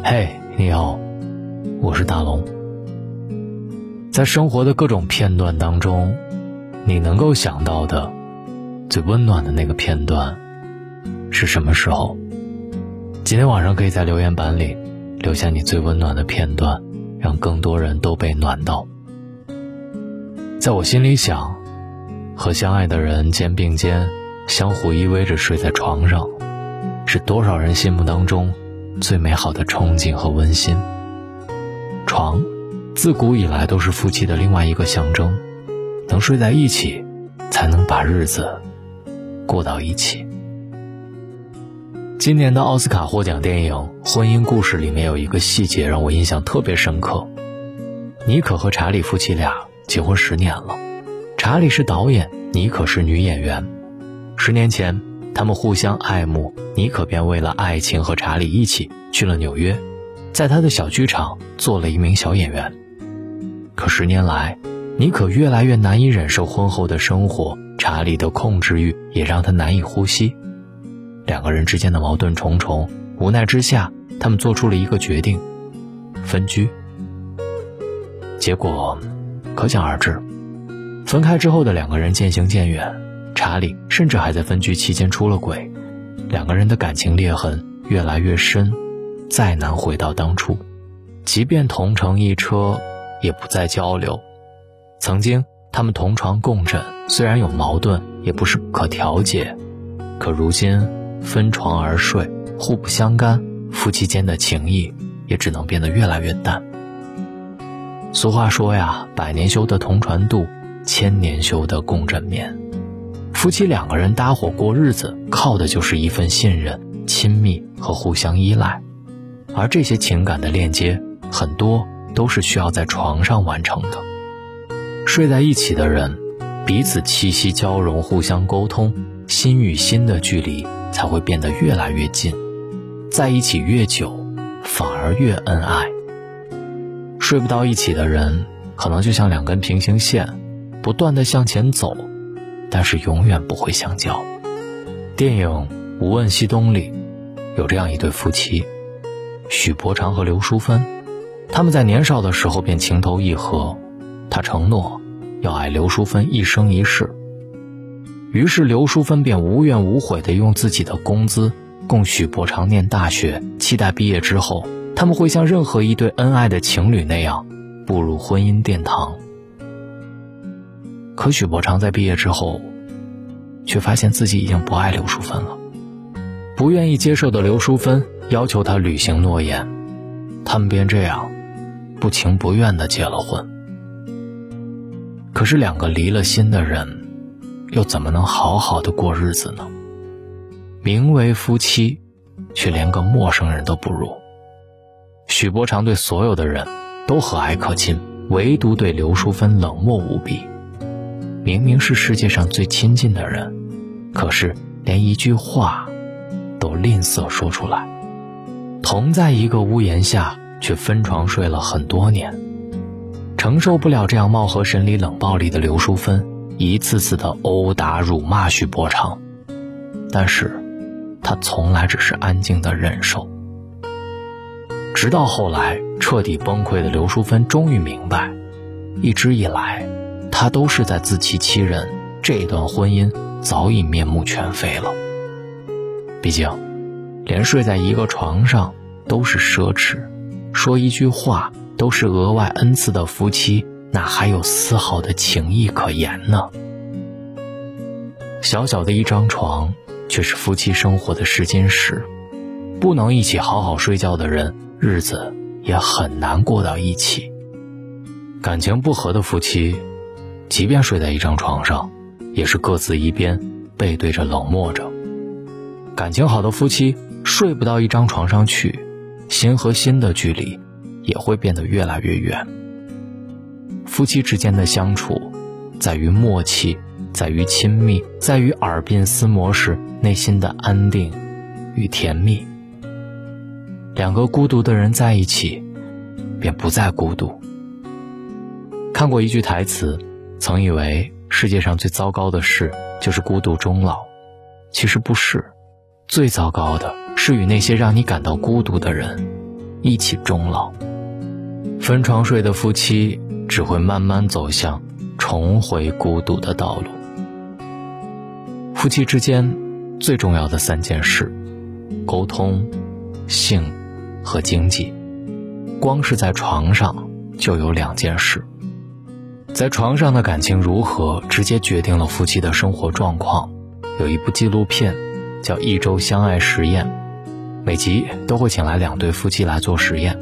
嘿，你好，我是大龙。在生活的各种片段当中，你能够想到的最温暖的那个片段是什么时候？今天晚上可以在留言板里留下你最温暖的片段，让更多人都被暖到。在我心里想，和相爱的人肩并肩，相互依偎着睡在床上，是多少人心目当中。最美好的憧憬和温馨。床，自古以来都是夫妻的另外一个象征，能睡在一起，才能把日子过到一起。今年的奥斯卡获奖电影《婚姻故事》里面有一个细节让我印象特别深刻：妮可和查理夫妻俩结婚十年了，查理是导演，妮可是女演员。十年前。他们互相爱慕，妮可便为了爱情和查理一起去了纽约，在他的小剧场做了一名小演员。可十年来，妮可越来越难以忍受婚后的生活，查理的控制欲也让她难以呼吸。两个人之间的矛盾重重，无奈之下，他们做出了一个决定：分居。结果，可想而知，分开之后的两个人渐行渐远。查理甚至还在分居期间出了轨，两个人的感情裂痕越来越深，再难回到当初。即便同乘一车，也不再交流。曾经他们同床共枕，虽然有矛盾，也不是不可调解。可如今分床而睡，互不相干，夫妻间的情谊也只能变得越来越淡。俗话说呀，百年修得同船渡，千年修得共枕眠。夫妻两个人搭伙过日子，靠的就是一份信任、亲密和互相依赖，而这些情感的链接，很多都是需要在床上完成的。睡在一起的人，彼此气息交融，互相沟通，心与心的距离才会变得越来越近，在一起越久，反而越恩爱。睡不到一起的人，可能就像两根平行线，不断的向前走。但是永远不会相交。电影《无问西东》里，有这样一对夫妻，许伯常和刘淑芬，他们在年少的时候便情投意合，他承诺要爱刘淑芬一生一世。于是刘淑芬便无怨无悔地用自己的工资供许伯常念大学，期待毕业之后他们会像任何一对恩爱的情侣那样步入婚姻殿堂。可许伯常在毕业之后，却发现自己已经不爱刘淑芬了。不愿意接受的刘淑芬要求他履行诺言，他们便这样不情不愿地结了婚。可是两个离了心的人，又怎么能好好的过日子呢？名为夫妻，却连个陌生人都不如。许伯常对所有的人都和蔼可亲，唯独对刘淑芬冷漠无比。明明是世界上最亲近的人，可是连一句话都吝啬说出来。同在一个屋檐下，却分床睡了很多年，承受不了这样貌合神离、冷暴力的刘淑芬，一次次的殴打、辱骂许伯常，但是，他从来只是安静的忍受。直到后来彻底崩溃的刘淑芬终于明白，一直以来。他都是在自欺欺人，这段婚姻早已面目全非了。毕竟，连睡在一个床上都是奢侈，说一句话都是额外恩赐的夫妻，哪还有丝毫的情谊可言呢？小小的一张床，却是夫妻生活的试金石。不能一起好好睡觉的人，日子也很难过到一起。感情不和的夫妻。即便睡在一张床上，也是各自一边，背对着冷漠着。感情好的夫妻睡不到一张床上去，心和心的距离也会变得越来越远。夫妻之间的相处，在于默契，在于亲密，在于耳鬓厮磨时内心的安定与甜蜜。两个孤独的人在一起，便不再孤独。看过一句台词。曾以为世界上最糟糕的事就是孤独终老，其实不是，最糟糕的是与那些让你感到孤独的人一起终老。分床睡的夫妻只会慢慢走向重回孤独的道路。夫妻之间最重要的三件事：沟通、性和经济。光是在床上就有两件事。在床上的感情如何，直接决定了夫妻的生活状况。有一部纪录片叫《一周相爱实验》，每集都会请来两对夫妻来做实验。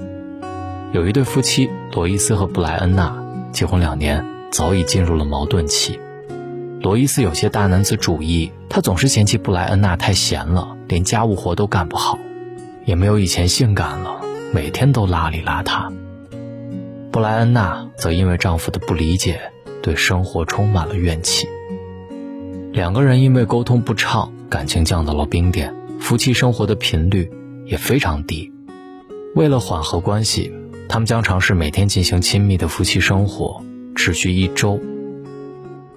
有一对夫妻罗伊斯和布莱恩娜结婚两年，早已进入了矛盾期。罗伊斯有些大男子主义，他总是嫌弃布莱恩娜太闲了，连家务活都干不好，也没有以前性感了，每天都邋里邋遢。布莱恩娜则因为丈夫的不理解，对生活充满了怨气。两个人因为沟通不畅，感情降到了冰点，夫妻生活的频率也非常低。为了缓和关系，他们将尝试每天进行亲密的夫妻生活，持续一周。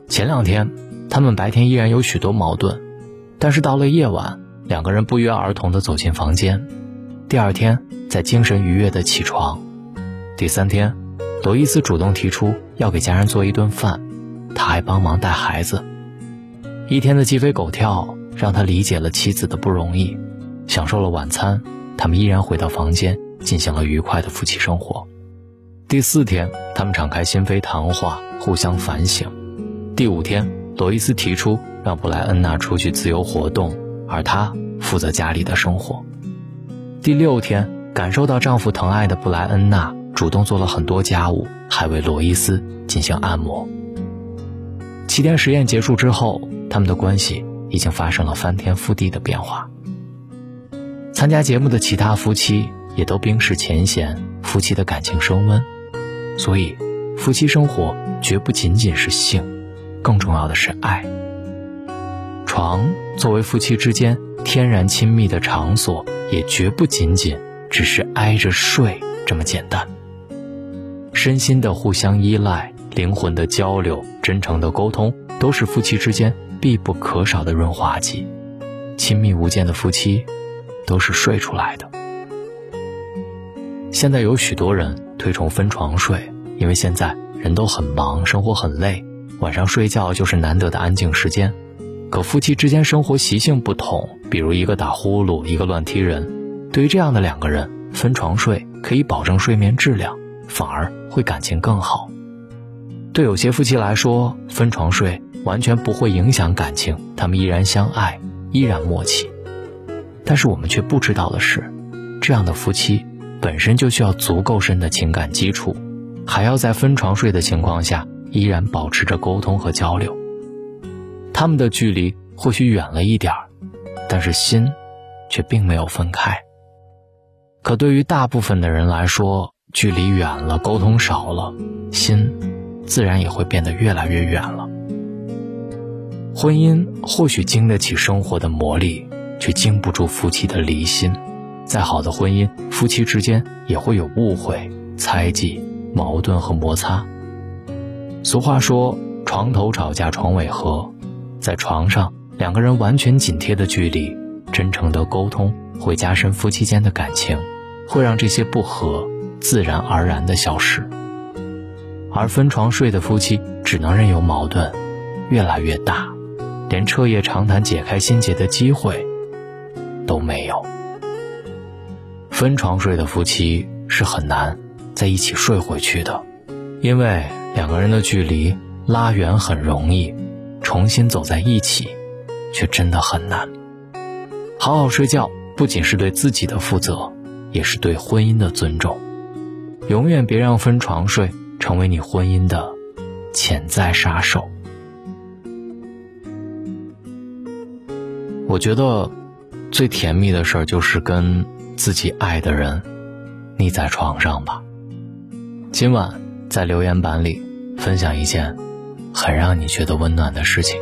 前两天，他们白天依然有许多矛盾，但是到了夜晚，两个人不约而同地走进房间。第二天，再精神愉悦地起床。第三天。罗伊斯主动提出要给家人做一顿饭，他还帮忙带孩子。一天的鸡飞狗跳让他理解了妻子的不容易。享受了晚餐，他们依然回到房间进行了愉快的夫妻生活。第四天，他们敞开心扉谈话，互相反省。第五天，罗伊斯提出让布莱恩娜出去自由活动，而他负责家里的生活。第六天，感受到丈夫疼爱的布莱恩娜。主动做了很多家务，还为罗伊斯进行按摩。七天实验结束之后，他们的关系已经发生了翻天覆地的变化。参加节目的其他夫妻也都冰释前嫌，夫妻的感情升温。所以，夫妻生活绝不仅仅是性，更重要的是爱。床作为夫妻之间天然亲密的场所，也绝不仅仅只是挨着睡这么简单。身心的互相依赖，灵魂的交流，真诚的沟通，都是夫妻之间必不可少的润滑剂。亲密无间的夫妻，都是睡出来的。现在有许多人推崇分床睡，因为现在人都很忙，生活很累，晚上睡觉就是难得的安静时间。可夫妻之间生活习性不同，比如一个打呼噜，一个乱踢人，对于这样的两个人，分床睡可以保证睡眠质量。反而会感情更好。对有些夫妻来说，分床睡完全不会影响感情，他们依然相爱，依然默契。但是我们却不知道的是，这样的夫妻本身就需要足够深的情感基础，还要在分床睡的情况下依然保持着沟通和交流。他们的距离或许远了一点儿，但是心却并没有分开。可对于大部分的人来说，距离远了，沟通少了，心自然也会变得越来越远了。婚姻或许经得起生活的磨砺，却经不住夫妻的离心。再好的婚姻，夫妻之间也会有误会、猜忌、矛盾和摩擦。俗话说：“床头吵架床尾和”，在床上，两个人完全紧贴的距离，真诚的沟通会加深夫妻间的感情，会让这些不和。自然而然的消失，而分床睡的夫妻只能任由矛盾越来越大，连彻夜长谈解开心结的机会都没有。分床睡的夫妻是很难在一起睡回去的，因为两个人的距离拉远很容易，重新走在一起却真的很难。好好睡觉不仅是对自己的负责，也是对婚姻的尊重。永远别让分床睡成为你婚姻的潜在杀手。我觉得最甜蜜的事儿就是跟自己爱的人腻在床上吧。今晚在留言板里分享一件很让你觉得温暖的事情。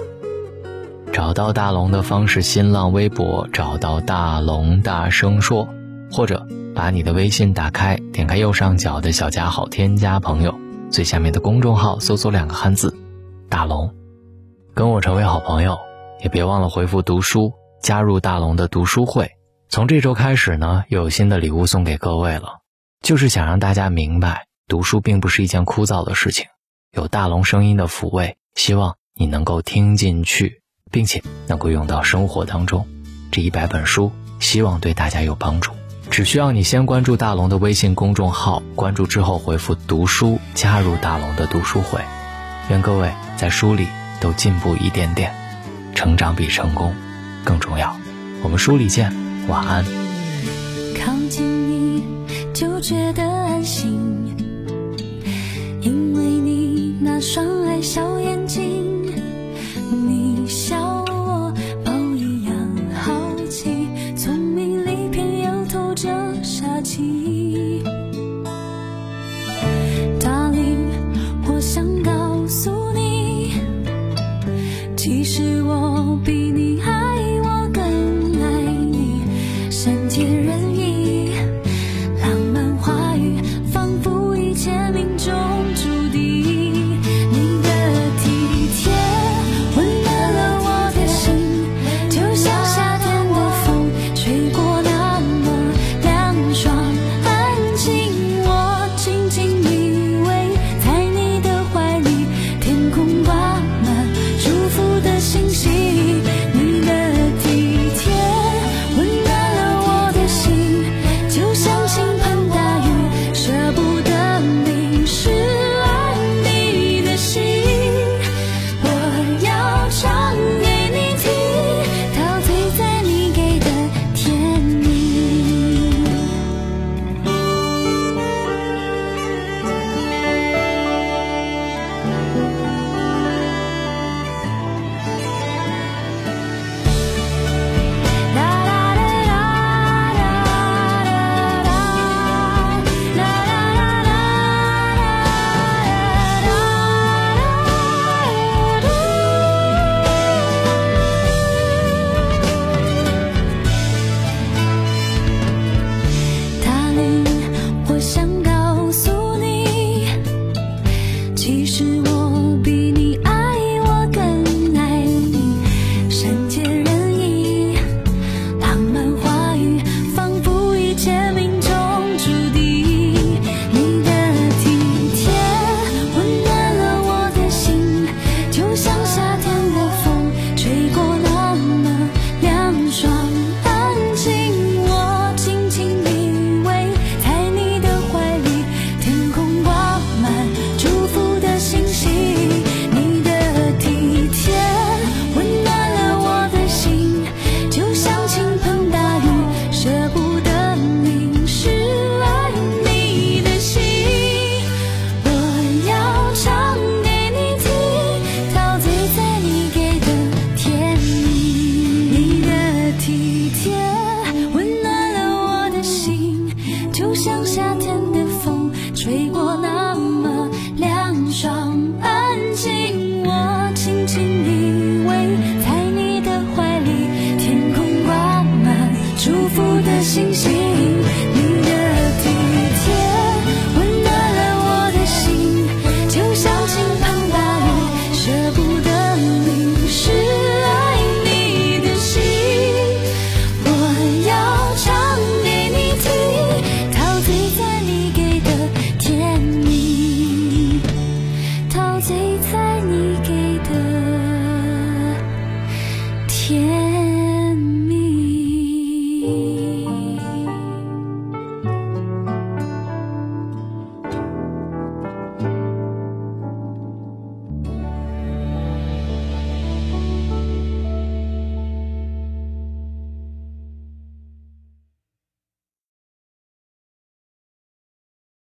找到大龙的方式：新浪微博找到大龙，大声说，或者。把你的微信打开点开右上角的小加号添加朋友。最下面的公众号搜索两个汉字大龙。跟我成为好朋友也别忘了回复读书加入大龙的读书会。从这周开始呢又有新的礼物送给各位了。就是想让大家明白读书并不是一件枯燥的事情。有大龙声音的抚慰希望你能够听进去并且能够用到生活当中。这一百本书希望对大家有帮助。只需要你先关注大龙的微信公众号关注之后回复读书加入大龙的读书会愿各位在书里都进步一点点成长比成功更重要。我们书里见晚安。靠近你就觉得安心因为你那双爱笑眼睛你笑 we can